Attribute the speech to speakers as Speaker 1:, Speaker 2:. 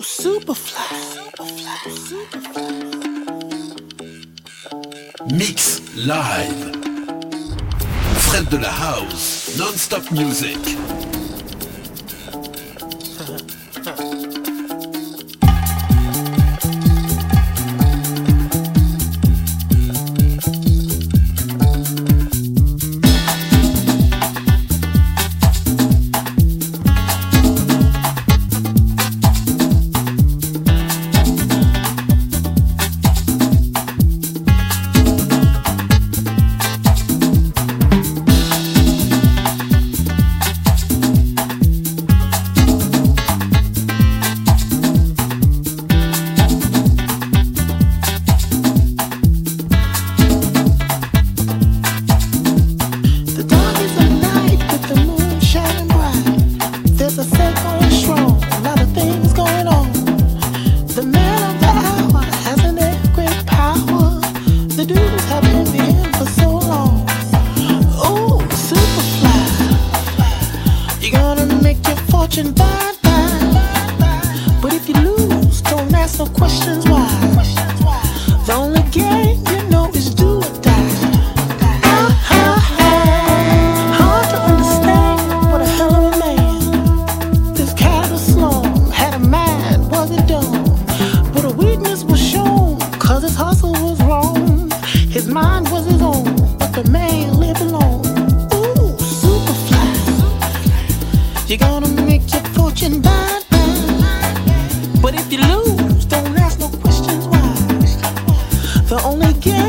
Speaker 1: Super flash Mix live. Fred de la house, non-stop music.
Speaker 2: only get.